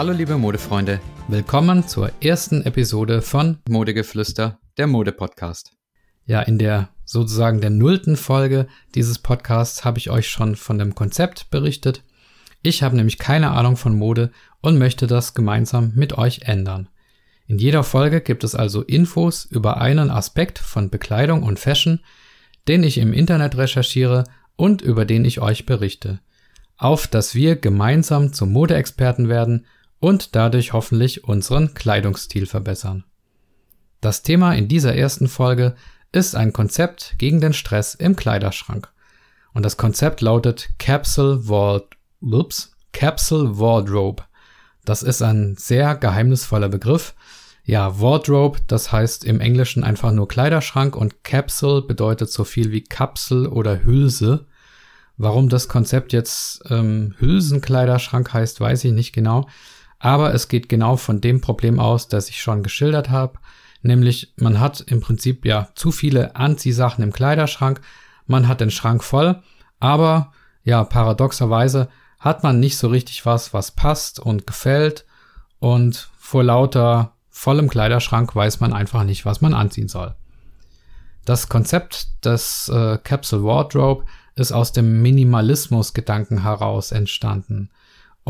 Hallo liebe Modefreunde, willkommen zur ersten Episode von Modegeflüster, der Mode-Podcast. Ja, in der sozusagen der nullten Folge dieses Podcasts habe ich euch schon von dem Konzept berichtet. Ich habe nämlich keine Ahnung von Mode und möchte das gemeinsam mit euch ändern. In jeder Folge gibt es also Infos über einen Aspekt von Bekleidung und Fashion, den ich im Internet recherchiere und über den ich euch berichte. Auf dass wir gemeinsam zum Modeexperten werden und dadurch hoffentlich unseren Kleidungsstil verbessern. Das Thema in dieser ersten Folge ist ein Konzept gegen den Stress im Kleiderschrank. Und das Konzept lautet Capsule Ward Ups, Capsule Wardrobe. Das ist ein sehr geheimnisvoller Begriff. Ja, Wardrobe, das heißt im Englischen einfach nur Kleiderschrank und Capsule bedeutet so viel wie Kapsel oder Hülse. Warum das Konzept jetzt ähm, Hülsenkleiderschrank heißt, weiß ich nicht genau. Aber es geht genau von dem Problem aus, das ich schon geschildert habe. Nämlich, man hat im Prinzip ja zu viele Anziehsachen im Kleiderschrank. Man hat den Schrank voll, aber ja, paradoxerweise hat man nicht so richtig was, was passt und gefällt. Und vor lauter vollem Kleiderschrank weiß man einfach nicht, was man anziehen soll. Das Konzept des äh, Capsule Wardrobe ist aus dem Minimalismus-Gedanken heraus entstanden.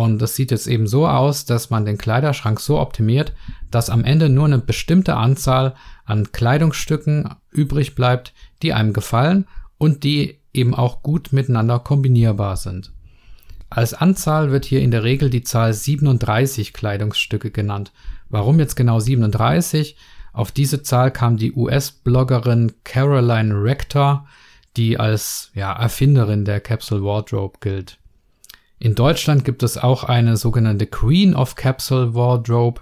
Und es sieht jetzt eben so aus, dass man den Kleiderschrank so optimiert, dass am Ende nur eine bestimmte Anzahl an Kleidungsstücken übrig bleibt, die einem gefallen und die eben auch gut miteinander kombinierbar sind. Als Anzahl wird hier in der Regel die Zahl 37 Kleidungsstücke genannt. Warum jetzt genau 37? Auf diese Zahl kam die US-Bloggerin Caroline Rector, die als ja, Erfinderin der Capsule Wardrobe gilt. In Deutschland gibt es auch eine sogenannte Queen of Capsule Wardrobe,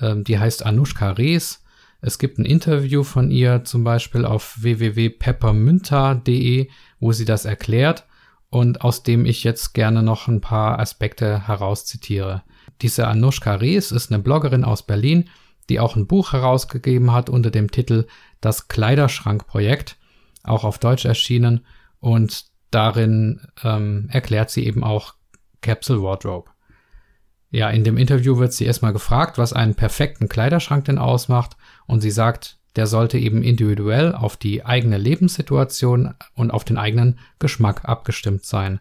ähm, die heißt Anushka Rees. Es gibt ein Interview von ihr zum Beispiel auf www.peppermynta.de, wo sie das erklärt und aus dem ich jetzt gerne noch ein paar Aspekte herauszitiere. Diese Anushka Rees ist eine Bloggerin aus Berlin, die auch ein Buch herausgegeben hat unter dem Titel Das Kleiderschrankprojekt, auch auf Deutsch erschienen und darin ähm, erklärt sie eben auch Capsule Wardrobe. Ja, in dem Interview wird sie erstmal gefragt, was einen perfekten Kleiderschrank denn ausmacht und sie sagt, der sollte eben individuell auf die eigene Lebenssituation und auf den eigenen Geschmack abgestimmt sein.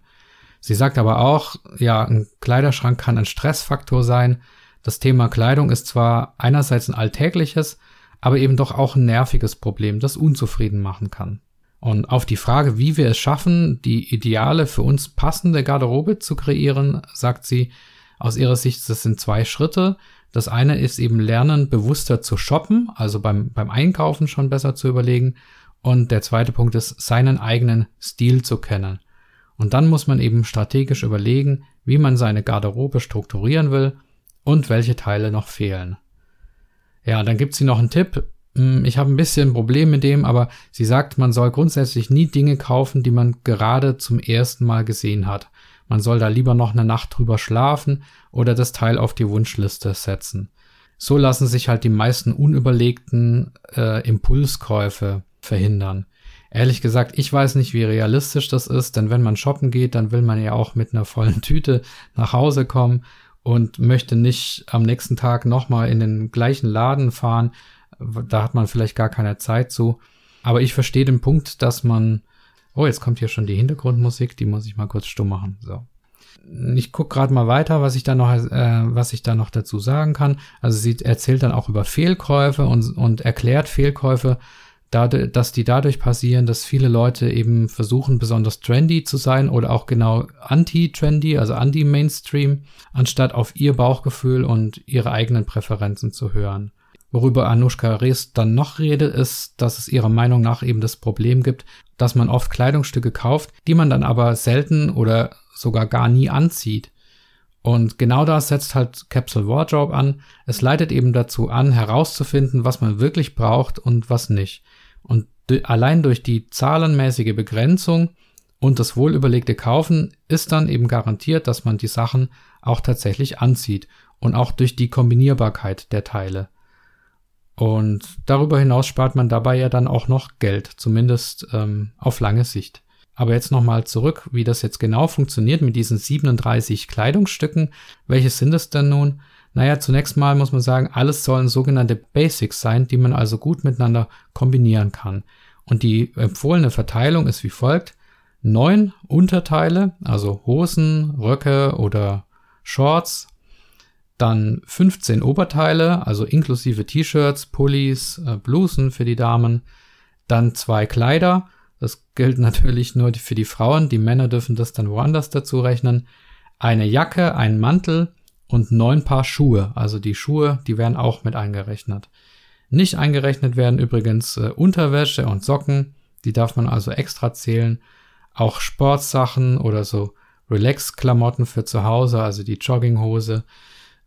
Sie sagt aber auch, ja, ein Kleiderschrank kann ein Stressfaktor sein. Das Thema Kleidung ist zwar einerseits ein alltägliches, aber eben doch auch ein nerviges Problem, das unzufrieden machen kann. Und auf die Frage, wie wir es schaffen, die ideale für uns passende Garderobe zu kreieren, sagt sie, aus ihrer Sicht, das sind zwei Schritte. Das eine ist eben lernen, bewusster zu shoppen, also beim, beim Einkaufen schon besser zu überlegen. Und der zweite Punkt ist, seinen eigenen Stil zu kennen. Und dann muss man eben strategisch überlegen, wie man seine Garderobe strukturieren will und welche Teile noch fehlen. Ja, dann gibt sie noch einen Tipp. Hm, ich habe ein bisschen ein Problem mit dem, aber sie sagt, man soll grundsätzlich nie Dinge kaufen, die man gerade zum ersten Mal gesehen hat. Man soll da lieber noch eine Nacht drüber schlafen oder das Teil auf die Wunschliste setzen. So lassen sich halt die meisten unüberlegten äh, Impulskäufe verhindern. Ehrlich gesagt, ich weiß nicht, wie realistisch das ist, denn wenn man shoppen geht, dann will man ja auch mit einer vollen Tüte nach Hause kommen und möchte nicht am nächsten Tag nochmal in den gleichen Laden fahren. Da hat man vielleicht gar keine Zeit zu. Aber ich verstehe den Punkt, dass man Oh, jetzt kommt hier schon die Hintergrundmusik, die muss ich mal kurz stumm machen. So. Ich guck gerade mal weiter, was ich da noch, äh, was ich da noch dazu sagen kann. Also sie erzählt dann auch über Fehlkäufe und, und erklärt Fehlkäufe, dadurch, dass die dadurch passieren, dass viele Leute eben versuchen, besonders trendy zu sein oder auch genau anti-trendy, also anti-Mainstream, anstatt auf ihr Bauchgefühl und ihre eigenen Präferenzen zu hören. Worüber Anushka Rees dann noch redet, ist, dass es ihrer Meinung nach eben das Problem gibt, dass man oft Kleidungsstücke kauft, die man dann aber selten oder sogar gar nie anzieht. Und genau das setzt halt Capsule Wardrobe an. Es leitet eben dazu an, herauszufinden, was man wirklich braucht und was nicht. Und allein durch die zahlenmäßige Begrenzung und das wohlüberlegte Kaufen ist dann eben garantiert, dass man die Sachen auch tatsächlich anzieht und auch durch die Kombinierbarkeit der Teile. Und darüber hinaus spart man dabei ja dann auch noch Geld, zumindest ähm, auf lange Sicht. Aber jetzt nochmal zurück, wie das jetzt genau funktioniert mit diesen 37 Kleidungsstücken. Welches sind es denn nun? Naja, zunächst mal muss man sagen, alles sollen sogenannte Basics sein, die man also gut miteinander kombinieren kann. Und die empfohlene Verteilung ist wie folgt. Neun Unterteile, also Hosen, Röcke oder Shorts, dann 15 Oberteile, also inklusive T-Shirts, Pullis, äh, Blusen für die Damen, dann zwei Kleider, das gilt natürlich nur für die Frauen, die Männer dürfen das dann woanders dazu rechnen, eine Jacke, ein Mantel, und neun Paar Schuhe. Also die Schuhe, die werden auch mit eingerechnet. Nicht eingerechnet werden übrigens äh, Unterwäsche und Socken. Die darf man also extra zählen. Auch Sportsachen oder so Relax-Klamotten für zu Hause, also die Jogginghose.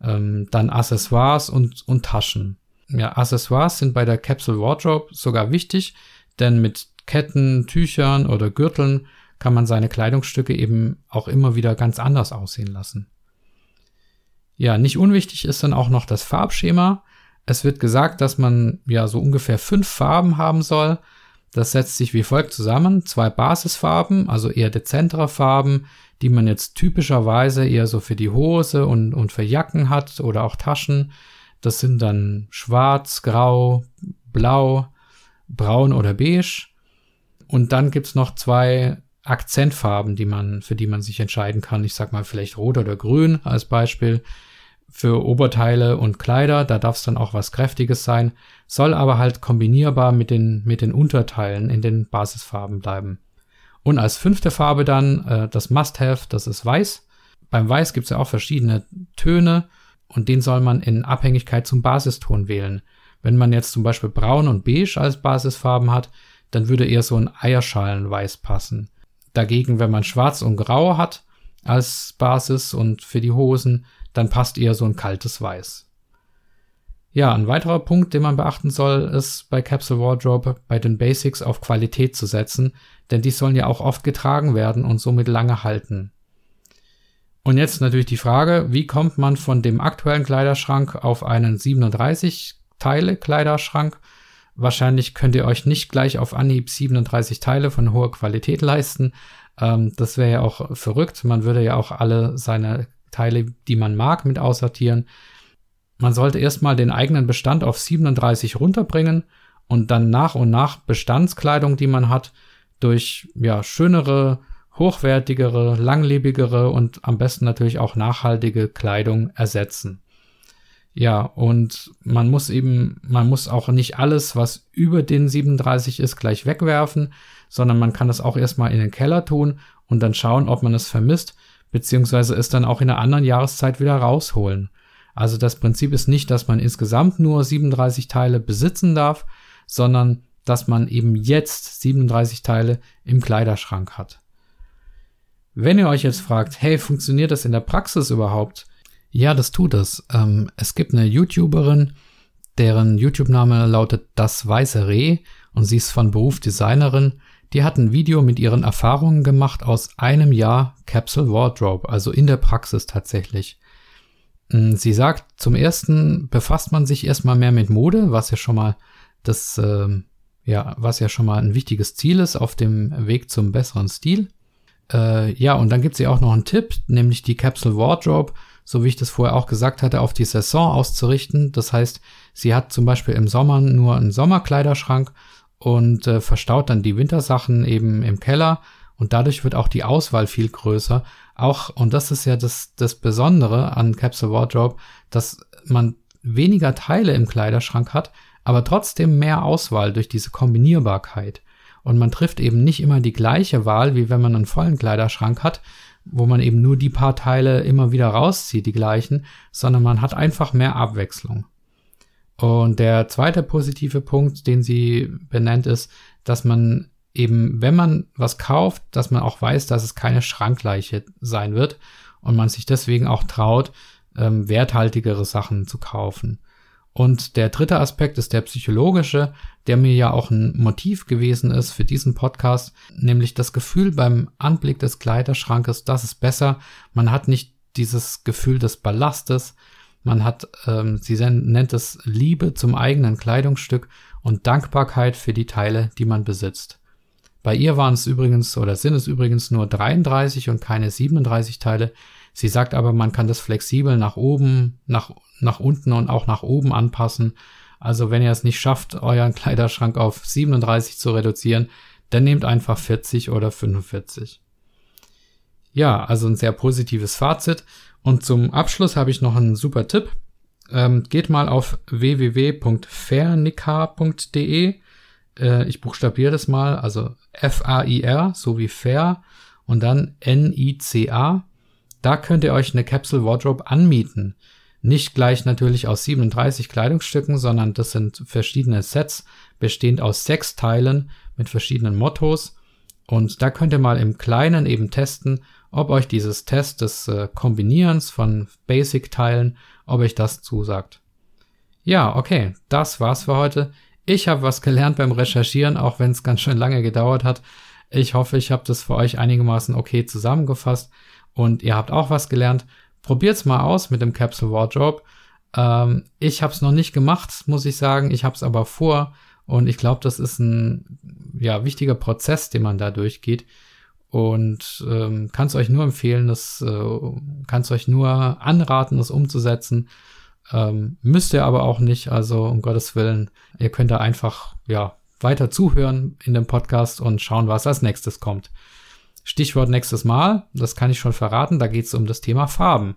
Ähm, dann Accessoires und, und Taschen. Ja, Accessoires sind bei der Capsule Wardrobe sogar wichtig, denn mit Ketten, Tüchern oder Gürteln kann man seine Kleidungsstücke eben auch immer wieder ganz anders aussehen lassen. Ja, nicht unwichtig ist dann auch noch das Farbschema. Es wird gesagt, dass man ja so ungefähr fünf Farben haben soll. Das setzt sich wie folgt zusammen. Zwei Basisfarben, also eher dezentere Farben, die man jetzt typischerweise eher so für die Hose und, und für Jacken hat oder auch Taschen. Das sind dann schwarz, grau, blau, braun oder beige. Und dann gibt's noch zwei Akzentfarben, die man, für die man sich entscheiden kann. Ich sag mal vielleicht rot oder grün als Beispiel für Oberteile und Kleider, da darf es dann auch was Kräftiges sein, soll aber halt kombinierbar mit den, mit den Unterteilen in den Basisfarben bleiben. Und als fünfte Farbe dann äh, das Must-Have, das ist Weiß. Beim Weiß gibt es ja auch verschiedene Töne und den soll man in Abhängigkeit zum Basiston wählen. Wenn man jetzt zum Beispiel Braun und Beige als Basisfarben hat, dann würde eher so ein Eierschalenweiß passen. Dagegen, wenn man Schwarz und Grau hat als Basis und für die Hosen, dann passt eher so ein kaltes Weiß. Ja, ein weiterer Punkt, den man beachten soll, ist bei Capsule Wardrobe bei den Basics auf Qualität zu setzen, denn die sollen ja auch oft getragen werden und somit lange halten. Und jetzt natürlich die Frage, wie kommt man von dem aktuellen Kleiderschrank auf einen 37 Teile Kleiderschrank? Wahrscheinlich könnt ihr euch nicht gleich auf Anhieb 37 Teile von hoher Qualität leisten. Ähm, das wäre ja auch verrückt. Man würde ja auch alle seine Teile, die man mag, mit aussortieren. Man sollte erstmal den eigenen Bestand auf 37 runterbringen und dann nach und nach Bestandskleidung, die man hat, durch ja schönere, hochwertigere, langlebigere und am besten natürlich auch nachhaltige Kleidung ersetzen. Ja, und man muss eben, man muss auch nicht alles, was über den 37 ist, gleich wegwerfen, sondern man kann das auch erstmal in den Keller tun und dann schauen, ob man es vermisst beziehungsweise es dann auch in einer anderen Jahreszeit wieder rausholen. Also das Prinzip ist nicht, dass man insgesamt nur 37 Teile besitzen darf, sondern dass man eben jetzt 37 Teile im Kleiderschrank hat. Wenn ihr euch jetzt fragt, hey, funktioniert das in der Praxis überhaupt? Ja, das tut es. Ähm, es gibt eine YouTuberin, deren YouTube-Name lautet Das Weiße Reh und sie ist von Beruf Designerin die hat ein Video mit ihren Erfahrungen gemacht aus einem Jahr Capsule Wardrobe, also in der Praxis tatsächlich. Mm, sie sagt, zum ersten befasst man sich erstmal mehr mit Mode, was ja schon mal das, äh, ja, was ja schon mal ein wichtiges Ziel ist auf dem Weg zum besseren Stil. Äh, ja, und dann gibt sie auch noch einen Tipp, nämlich die Capsule Wardrobe, so wie ich das vorher auch gesagt hatte, auf die Saison auszurichten. Das heißt, sie hat zum Beispiel im Sommer nur einen Sommerkleiderschrank und äh, verstaut dann die Wintersachen eben im Keller und dadurch wird auch die Auswahl viel größer. Auch, und das ist ja das, das Besondere an Capsule Wardrobe, dass man weniger Teile im Kleiderschrank hat, aber trotzdem mehr Auswahl durch diese Kombinierbarkeit. Und man trifft eben nicht immer die gleiche Wahl, wie wenn man einen vollen Kleiderschrank hat, wo man eben nur die paar Teile immer wieder rauszieht, die gleichen, sondern man hat einfach mehr Abwechslung. Und der zweite positive Punkt, den sie benennt, ist, dass man eben, wenn man was kauft, dass man auch weiß, dass es keine Schrankleiche sein wird und man sich deswegen auch traut, ähm, werthaltigere Sachen zu kaufen. Und der dritte Aspekt ist der psychologische, der mir ja auch ein Motiv gewesen ist für diesen Podcast, nämlich das Gefühl beim Anblick des Kleiderschrankes, das ist besser. Man hat nicht dieses Gefühl des Ballastes, man hat, ähm, sie nennt es Liebe zum eigenen Kleidungsstück und Dankbarkeit für die Teile, die man besitzt. Bei ihr waren es übrigens oder sind es übrigens nur 33 und keine 37 Teile. Sie sagt aber, man kann das flexibel nach oben, nach, nach unten und auch nach oben anpassen. Also wenn ihr es nicht schafft, euren Kleiderschrank auf 37 zu reduzieren, dann nehmt einfach 40 oder 45. Ja, also ein sehr positives Fazit. Und zum Abschluss habe ich noch einen super Tipp. Ähm, geht mal auf www.fairnika.de. Äh, ich buchstabiere das mal, also F-A-I-R, so wie fair und dann N-I-C-A. Da könnt ihr euch eine Capsule Wardrobe anmieten. Nicht gleich natürlich aus 37 Kleidungsstücken, sondern das sind verschiedene Sets, bestehend aus sechs Teilen mit verschiedenen Mottos. Und da könnt ihr mal im Kleinen eben testen, ob euch dieses Test des äh, Kombinierens von Basic-Teilen, ob euch das zusagt. Ja, okay, das war's für heute. Ich habe was gelernt beim Recherchieren, auch wenn es ganz schön lange gedauert hat. Ich hoffe, ich habe das für euch einigermaßen okay zusammengefasst und ihr habt auch was gelernt. Probiert's mal aus mit dem Capsule Wardrobe. Ähm, ich habe es noch nicht gemacht, muss ich sagen. Ich habe es aber vor und ich glaube, das ist ein ja wichtiger Prozess, den man da durchgeht und ähm, kann es euch nur empfehlen, das äh, kann es euch nur anraten, das umzusetzen. Ähm, müsst ihr aber auch nicht, also um Gottes Willen, ihr könnt da einfach ja weiter zuhören in dem Podcast und schauen, was als nächstes kommt. Stichwort nächstes Mal, das kann ich schon verraten, da geht es um das Thema Farben.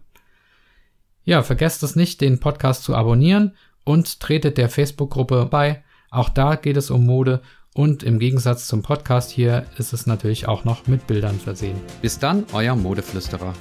Ja, vergesst es nicht, den Podcast zu abonnieren und tretet der Facebook-Gruppe bei. Auch da geht es um Mode und im Gegensatz zum Podcast hier ist es natürlich auch noch mit Bildern versehen. Bis dann, euer Modeflüsterer.